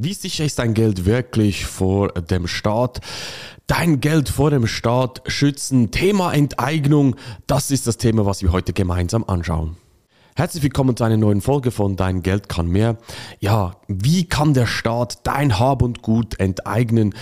Wie sicher ist dein Geld wirklich vor dem Staat? Dein Geld vor dem Staat schützen. Thema Enteignung. Das ist das Thema, was wir heute gemeinsam anschauen. Herzlich willkommen zu einer neuen Folge von Dein Geld kann mehr. Ja, wie kann der Staat dein Hab und Gut enteignen?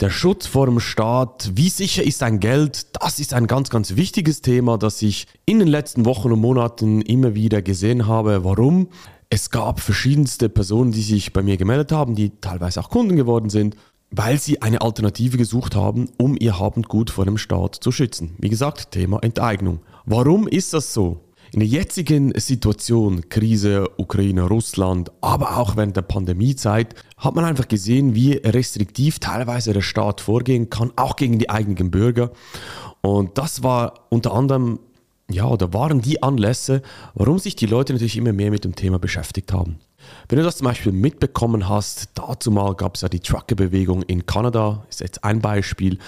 Der Schutz vor dem Staat, wie sicher ist dein Geld? Das ist ein ganz, ganz wichtiges Thema, das ich in den letzten Wochen und Monaten immer wieder gesehen habe. Warum? Es gab verschiedenste Personen, die sich bei mir gemeldet haben, die teilweise auch Kunden geworden sind, weil sie eine Alternative gesucht haben, um ihr Habendgut vor dem Staat zu schützen. Wie gesagt, Thema Enteignung. Warum ist das so? In der jetzigen Situation, Krise, Ukraine, Russland, aber auch während der Pandemiezeit, hat man einfach gesehen, wie restriktiv teilweise der Staat vorgehen kann, auch gegen die eigenen Bürger. Und das war unter anderem ja, oder waren die Anlässe, warum sich die Leute natürlich immer mehr mit dem Thema beschäftigt haben. Wenn du das zum Beispiel mitbekommen hast, dazu mal gab es ja die Trucker-Bewegung in Kanada, ist jetzt ein Beispiel,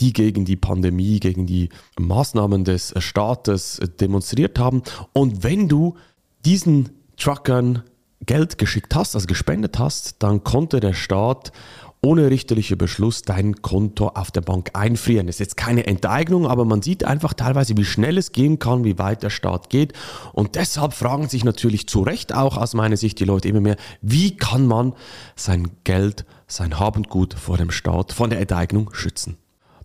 die gegen die Pandemie, gegen die Maßnahmen des Staates demonstriert haben. Und wenn du diesen Truckern Geld geschickt hast, also gespendet hast, dann konnte der Staat ohne richterlichen Beschluss dein Konto auf der Bank einfrieren. Das ist jetzt keine Enteignung, aber man sieht einfach teilweise, wie schnell es gehen kann, wie weit der Staat geht. Und deshalb fragen sich natürlich zu Recht auch aus meiner Sicht die Leute immer mehr, wie kann man sein Geld, sein Habendgut vor dem Staat, von der Enteignung schützen?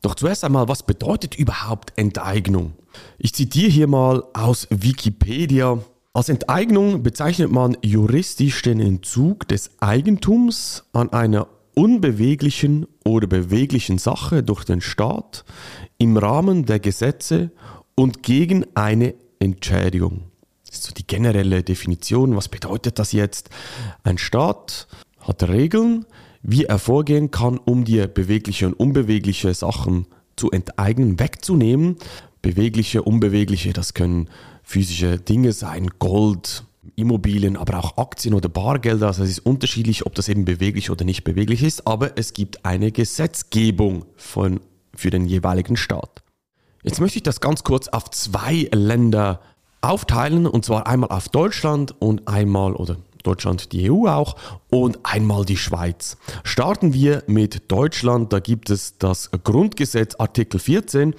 Doch zuerst einmal, was bedeutet überhaupt Enteignung? Ich zitiere hier mal aus Wikipedia. Als Enteignung bezeichnet man juristisch den Entzug des Eigentums an einer unbeweglichen oder beweglichen Sache durch den Staat im Rahmen der Gesetze und gegen eine Entschädigung. Das ist so die generelle Definition. Was bedeutet das jetzt? Ein Staat hat Regeln, wie er vorgehen kann, um dir bewegliche und unbewegliche Sachen zu enteignen, wegzunehmen. Bewegliche, unbewegliche, das können physische Dinge sein, Gold, Immobilien, aber auch Aktien oder Bargelder. Also es ist unterschiedlich, ob das eben beweglich oder nicht beweglich ist, aber es gibt eine Gesetzgebung von, für den jeweiligen Staat. Jetzt möchte ich das ganz kurz auf zwei Länder aufteilen, und zwar einmal auf Deutschland und einmal, oder Deutschland die EU auch, und einmal die Schweiz. Starten wir mit Deutschland, da gibt es das Grundgesetz Artikel 14.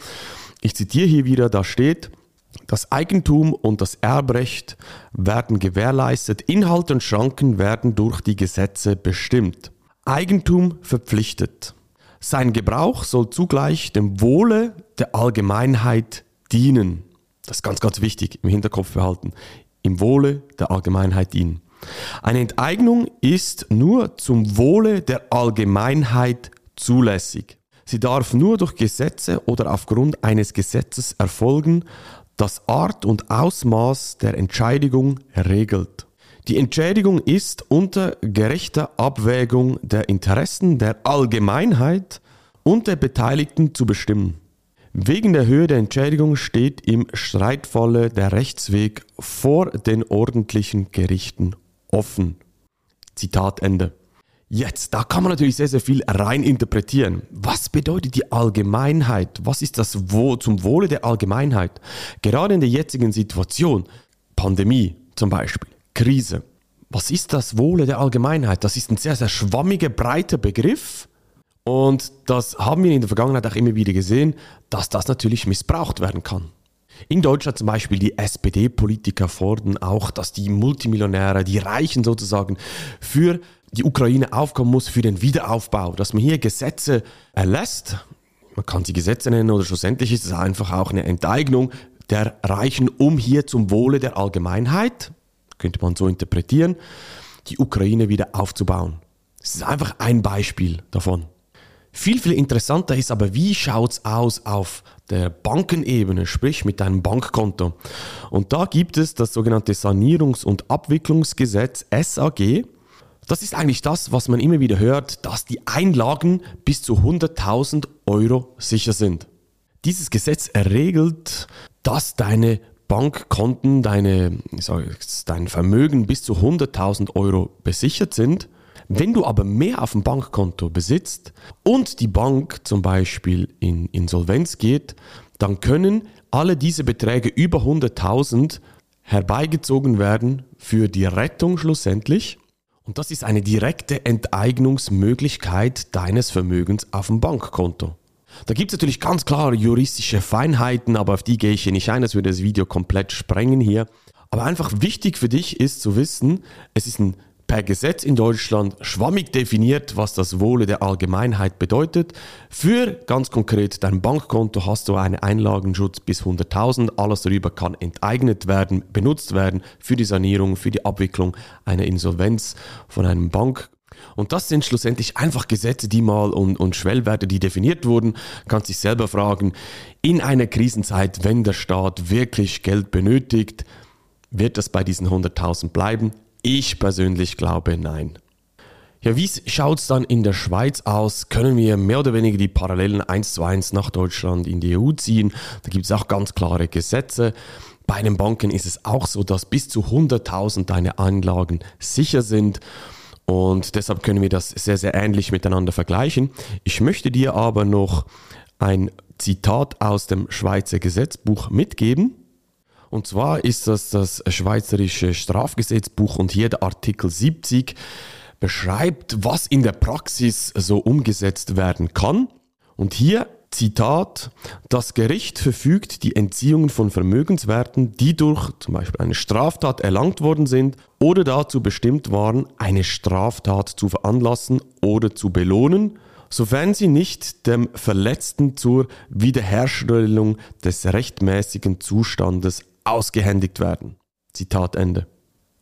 Ich zitiere hier wieder, da steht, das Eigentum und das Erbrecht werden gewährleistet, Inhalte und Schranken werden durch die Gesetze bestimmt. Eigentum verpflichtet. Sein Gebrauch soll zugleich dem Wohle der Allgemeinheit dienen. Das ist ganz, ganz wichtig im Hinterkopf behalten. Im Wohle der Allgemeinheit dienen. Eine Enteignung ist nur zum Wohle der Allgemeinheit zulässig. Sie darf nur durch Gesetze oder aufgrund eines Gesetzes erfolgen, das Art und Ausmaß der Entschädigung regelt. Die Entschädigung ist unter gerechter Abwägung der Interessen der Allgemeinheit und der Beteiligten zu bestimmen. Wegen der Höhe der Entschädigung steht im Streitfalle der Rechtsweg vor den ordentlichen Gerichten offen. Zitat Ende. Jetzt, da kann man natürlich sehr, sehr viel rein interpretieren. Was bedeutet die Allgemeinheit? Was ist das Wo zum Wohle der Allgemeinheit? Gerade in der jetzigen Situation, Pandemie zum Beispiel, Krise. Was ist das Wohle der Allgemeinheit? Das ist ein sehr, sehr schwammiger, breiter Begriff. Und das haben wir in der Vergangenheit auch immer wieder gesehen, dass das natürlich missbraucht werden kann. In Deutschland zum Beispiel die SPD-Politiker fordern auch, dass die Multimillionäre, die Reichen sozusagen, für die Ukraine aufkommen muss für den Wiederaufbau, dass man hier Gesetze erlässt, man kann sie Gesetze nennen oder schlussendlich ist es einfach auch eine Enteignung der Reichen, um hier zum Wohle der Allgemeinheit, könnte man so interpretieren, die Ukraine wieder aufzubauen. Das ist einfach ein Beispiel davon. Viel, viel interessanter ist aber, wie schaut es aus auf der Bankenebene, sprich mit deinem Bankkonto. Und da gibt es das sogenannte Sanierungs- und Abwicklungsgesetz SAG. Das ist eigentlich das, was man immer wieder hört, dass die Einlagen bis zu 100.000 Euro sicher sind. Dieses Gesetz regelt, dass deine Bankkonten, deine, dein Vermögen bis zu 100.000 Euro besichert sind. Wenn du aber mehr auf dem Bankkonto besitzt und die Bank zum Beispiel in Insolvenz geht, dann können alle diese Beträge über 100.000 herbeigezogen werden für die Rettung schlussendlich Und das ist eine direkte Enteignungsmöglichkeit deines Vermögens auf dem Bankkonto. Da gibt es natürlich ganz klare juristische Feinheiten, aber auf die gehe ich hier nicht ein, das würde das Video komplett sprengen hier. Aber einfach wichtig für dich ist zu wissen, es ist ein per Gesetz in Deutschland schwammig definiert, was das Wohle der Allgemeinheit bedeutet. Für ganz konkret dein Bankkonto hast du einen Einlagenschutz bis 100.000. Alles darüber kann enteignet werden, benutzt werden für die Sanierung, für die Abwicklung einer Insolvenz von einem Bank. Und das sind schlussendlich einfach Gesetze, die mal und, und Schwellwerte, die definiert wurden. Kannst dich selber fragen, in einer Krisenzeit, wenn der Staat wirklich Geld benötigt, wird das bei diesen 100.000 bleiben? Ich persönlich glaube nein. Ja, wie schaut es dann in der Schweiz aus? Können wir mehr oder weniger die Parallelen 1 zu 1 nach Deutschland in die EU ziehen? Da gibt es auch ganz klare Gesetze. Bei den Banken ist es auch so, dass bis zu 100.000 deine Anlagen sicher sind. Und deshalb können wir das sehr, sehr ähnlich miteinander vergleichen. Ich möchte dir aber noch ein Zitat aus dem Schweizer Gesetzbuch mitgeben. Und zwar ist das das Schweizerische Strafgesetzbuch und hier der Artikel 70 beschreibt, was in der Praxis so umgesetzt werden kann. Und hier Zitat, das Gericht verfügt die Entziehung von Vermögenswerten, die durch zum Beispiel eine Straftat erlangt worden sind oder dazu bestimmt waren, eine Straftat zu veranlassen oder zu belohnen, sofern sie nicht dem Verletzten zur Wiederherstellung des rechtmäßigen Zustandes ausgehändigt werden. Zitat Ende.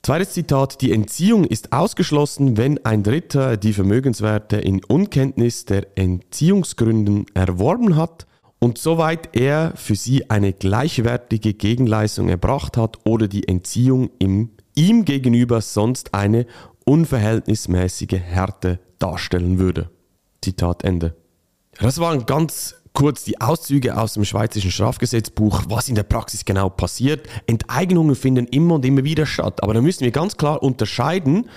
Zweites Zitat, die Entziehung ist ausgeschlossen, wenn ein Dritter die Vermögenswerte in Unkenntnis der Entziehungsgründen erworben hat und soweit er für sie eine gleichwertige Gegenleistung erbracht hat oder die Entziehung im, ihm gegenüber sonst eine unverhältnismäßige Härte darstellen würde. Zitat Ende. Das war ein ganz kurz die Auszüge aus dem Schweizerischen Strafgesetzbuch, was in der Praxis genau passiert. Enteignungen finden immer und immer wieder statt. Aber da müssen wir ganz klar unterscheiden.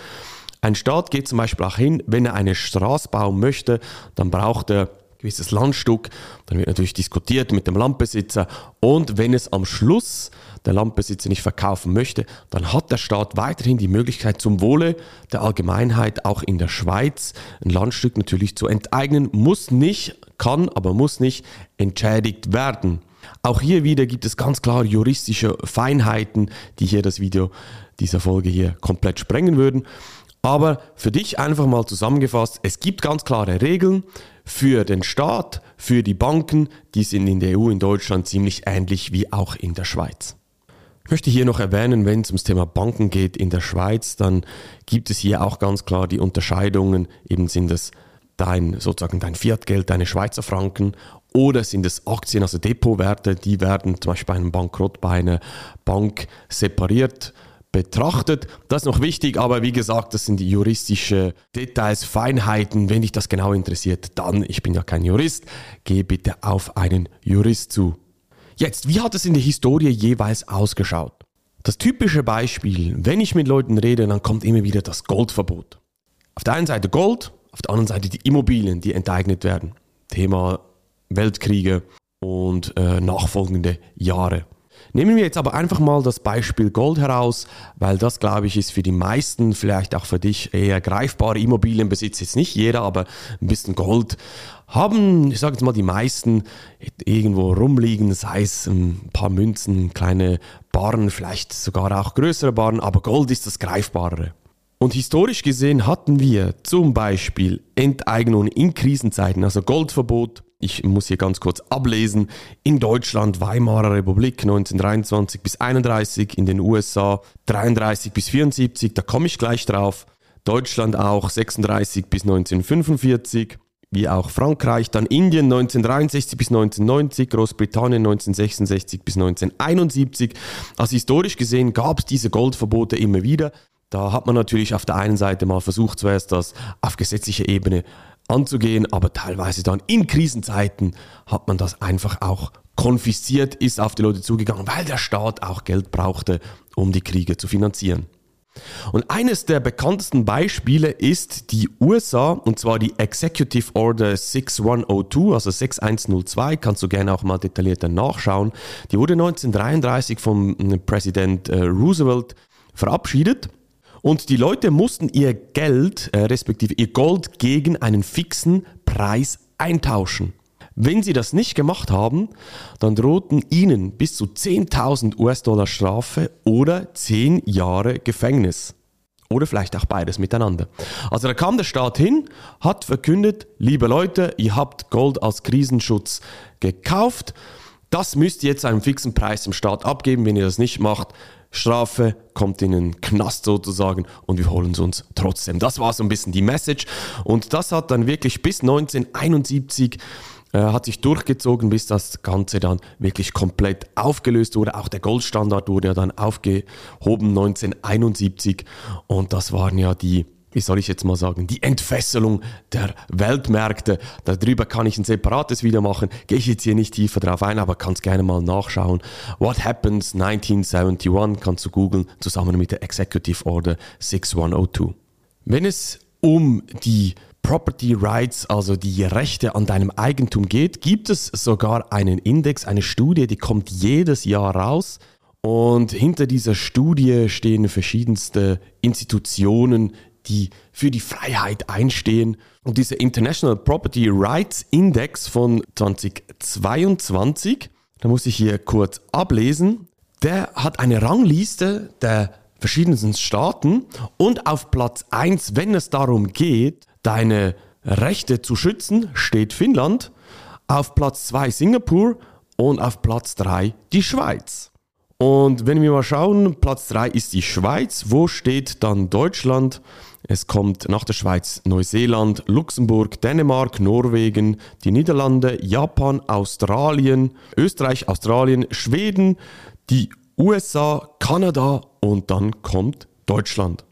Ein Staat geht zum Beispiel auch hin, wenn er eine Straße bauen möchte, dann braucht er gewisses Landstück, dann wird natürlich diskutiert mit dem Landbesitzer und wenn es am Schluss der Landbesitzer nicht verkaufen möchte, dann hat der Staat weiterhin die Möglichkeit zum Wohle der Allgemeinheit auch in der Schweiz ein Landstück natürlich zu enteignen, muss nicht, kann, aber muss nicht entschädigt werden. Auch hier wieder gibt es ganz klar juristische Feinheiten, die hier das Video dieser Folge hier komplett sprengen würden. Aber für dich einfach mal zusammengefasst, es gibt ganz klare Regeln für den Staat, für die Banken, die sind in der EU in Deutschland ziemlich ähnlich wie auch in der Schweiz. Ich möchte hier noch erwähnen, wenn es ums Thema Banken geht in der Schweiz, dann gibt es hier auch ganz klar die Unterscheidungen, eben sind es dein sozusagen dein Fiatgeld, deine Schweizer Franken oder sind es Aktien, also Depotwerte, die werden zum Beispiel bei einem Bankrott bei einer Bank separiert betrachtet. Das ist noch wichtig, aber wie gesagt, das sind die juristische Details, Feinheiten. Wenn dich das genau interessiert, dann, ich bin ja kein Jurist, geh bitte auf einen Jurist zu. Jetzt, wie hat es in der Historie jeweils ausgeschaut? Das typische Beispiel, wenn ich mit Leuten rede, dann kommt immer wieder das Goldverbot. Auf der einen Seite Gold, auf der anderen Seite die Immobilien, die enteignet werden. Thema Weltkriege und äh, nachfolgende Jahre. Nehmen wir jetzt aber einfach mal das Beispiel Gold heraus, weil das, glaube ich, ist für die meisten, vielleicht auch für dich, eher greifbare Immobilienbesitz. Jetzt nicht jeder, aber ein bisschen Gold haben, ich sage jetzt mal, die meisten irgendwo rumliegen, sei es ein paar Münzen, kleine Barren, vielleicht sogar auch größere Barren, aber Gold ist das Greifbarere. Und historisch gesehen hatten wir zum Beispiel Enteignungen in Krisenzeiten, also Goldverbot, ich muss hier ganz kurz ablesen, in Deutschland Weimarer Republik 1923 bis 31, in den USA 33 bis 74, da komme ich gleich drauf. Deutschland auch 36 bis 1945, wie auch Frankreich, dann Indien 1963 bis 1990, Großbritannien 1966 bis 1971. Also historisch gesehen gab es diese Goldverbote immer wieder. Da hat man natürlich auf der einen Seite mal versucht, zuerst das auf gesetzlicher Ebene anzugehen, aber teilweise dann in Krisenzeiten hat man das einfach auch konfisziert, ist auf die Leute zugegangen, weil der Staat auch Geld brauchte, um die Kriege zu finanzieren. Und eines der bekanntesten Beispiele ist die USA, und zwar die Executive Order 6102, also 6102, kannst du gerne auch mal detaillierter nachschauen. Die wurde 1933 vom Präsident äh, Roosevelt verabschiedet Und die Leute mussten ihr Geld, äh, respektive ihr Gold, gegen einen fixen Preis eintauschen. Wenn sie das nicht gemacht haben, dann drohten ihnen bis zu 10.000 US-Dollar Strafe oder 10 Jahre Gefängnis. Oder vielleicht auch beides miteinander. Also da kam der Staat hin, hat verkündet, liebe Leute, ihr habt Gold als Krisenschutz gekauft. Das müsst ihr jetzt einen fixen Preis im Staat abgeben. Wenn ihr das nicht macht, Strafe, kommt in den Knast sozusagen und wir holen es uns trotzdem. Das war so ein bisschen die Message und das hat dann wirklich bis 1971 äh, hat sich durchgezogen, bis das Ganze dann wirklich komplett aufgelöst wurde. Auch der Goldstandard wurde ja dann aufgehoben 1971 und das waren ja die wie soll ich jetzt mal sagen, die Entfesselung der Weltmärkte. Darüber kann ich ein separates Video machen, gehe ich jetzt hier nicht tiefer drauf ein, aber kannst gerne mal nachschauen. What Happens 1971 kannst du googeln, zusammen mit der Executive Order 6102. Wenn es um die Property Rights, also die Rechte an deinem Eigentum geht, gibt es sogar einen Index, eine Studie, die kommt jedes Jahr raus. Und hinter dieser Studie stehen verschiedenste Institutionen, die für die Freiheit einstehen. Und dieser International Property Rights Index von 2022, da muss ich hier kurz ablesen, der hat eine Rangliste der verschiedensten Staaten und auf Platz 1, wenn es darum geht, deine Rechte zu schützen, steht Finnland, auf Platz 2 Singapur und auf Platz 3 die Schweiz. Und wenn wir mal schauen, Platz 3 ist die Schweiz. Wo steht dann Deutschland? Es kommt nach der Schweiz Neuseeland, Luxemburg, Dänemark, Norwegen, die Niederlande, Japan, Australien, Österreich, Australien, Schweden, die USA, Kanada und dann kommt Deutschland.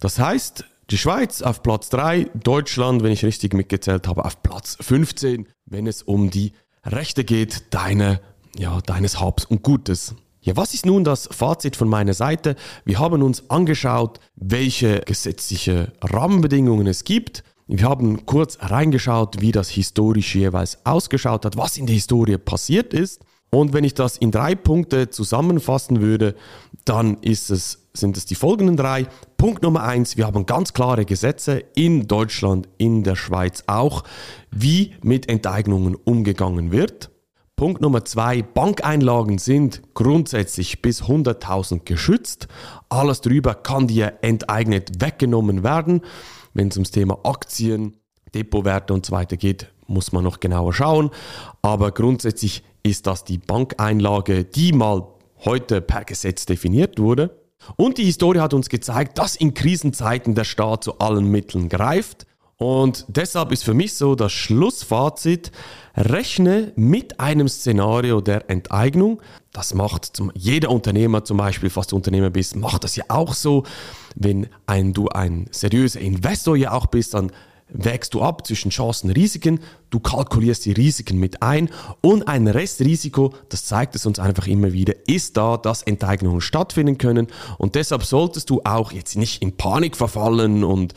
Das heißt, die Schweiz auf Platz 3, Deutschland, wenn ich richtig mitgezählt habe, auf Platz 15, wenn es um die Rechte geht, deine, ja, deines Habs und Gutes. Ja, was ist nun das Fazit von meiner Seite? Wir haben uns angeschaut, welche gesetzliche Rahmenbedingungen es gibt. Wir haben kurz reingeschaut, wie das historisch jeweils ausgeschaut hat, was in der Historie passiert ist. Und wenn ich das in drei Punkte zusammenfassen würde, dann es, sind es die folgenden drei. Punkt Nummer eins, wir haben ganz klare Gesetze in Deutschland, in der Schweiz auch, wie mit Enteignungen umgegangen wird. Punkt Nummer zwei, Bankeinlagen sind grundsätzlich bis 100.000 geschützt. Alles drüber kann dir enteignet weggenommen werden. Wenn es ums Thema Aktien, Depotwerte und so weiter geht, muss man noch genauer schauen. Aber grundsätzlich ist das die Bankeinlage, die mal heute per Gesetz definiert wurde. Und die Historie hat uns gezeigt, dass in Krisenzeiten der Staat zu allen Mitteln greift. Und deshalb ist für mich so das Schlussfazit, rechne mit einem Szenario der Enteignung. Das macht zum, jeder Unternehmer zum Beispiel, falls du Unternehmer bist, macht das ja auch so. Wenn ein, du ein seriöser Investor ja auch bist, dann wägst du ab zwischen Chancen und Risiken, du kalkulierst die Risiken mit ein und ein Restrisiko, das zeigt es uns einfach immer wieder, ist da, dass Enteignungen stattfinden können und deshalb solltest du auch jetzt nicht in Panik verfallen und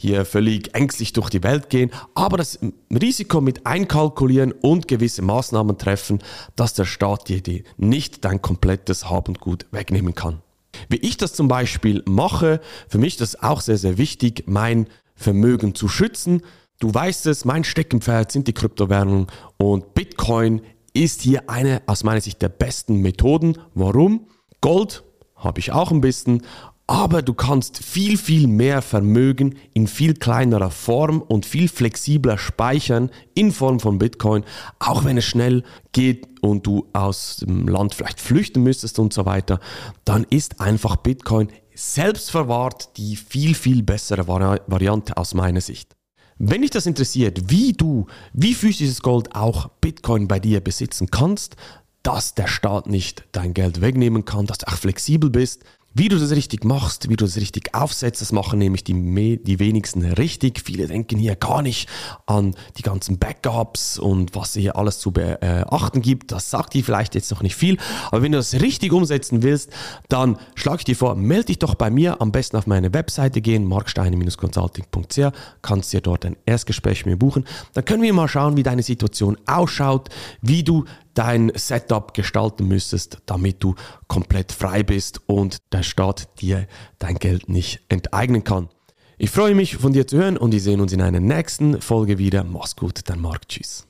hier völlig ängstlich durch die Welt gehen, aber das Risiko mit einkalkulieren und gewisse Maßnahmen treffen, dass der Staat dir nicht dein komplettes Hab und Gut wegnehmen kann. Wie ich das zum Beispiel mache, für mich ist das auch sehr, sehr wichtig, mein Vermögen zu schützen. Du weißt es, mein Steckenpferd sind die Kryptowährungen und Bitcoin ist hier eine aus meiner Sicht der besten Methoden. Warum? Gold habe ich auch ein bisschen, aber du kannst viel, viel mehr Vermögen in viel kleinerer Form und viel flexibler speichern in Form von Bitcoin, auch wenn es schnell geht und du aus dem Land vielleicht flüchten müsstest und so weiter, dann ist einfach Bitcoin selbst verwahrt die viel, viel bessere Vari Variante aus meiner Sicht. Wenn dich das interessiert, wie du, wie physisches Gold auch Bitcoin bei dir besitzen kannst, dass der Staat nicht dein Geld wegnehmen kann, dass du auch flexibel bist, wie du das richtig machst, wie du das richtig aufsetzt, das machen nämlich die, die wenigsten richtig. Viele denken hier gar nicht an die ganzen Backups und was hier alles zu beachten gibt. Das sagt dir vielleicht jetzt noch nicht viel. Aber wenn du das richtig umsetzen willst, dann schlage ich dir vor, melde dich doch bei mir. Am besten auf meine Webseite gehen, marksteine-consulting.ch. Kannst dir dort ein Erstgespräch mit mir buchen. Dann können wir mal schauen, wie deine Situation ausschaut, wie du dein Setup gestalten müsstest, damit du komplett frei bist und der Staat dir dein Geld nicht enteignen kann. Ich freue mich von dir zu hören und wir sehen uns in einer nächsten Folge wieder. Mach's gut, dein Marc. Tschüss.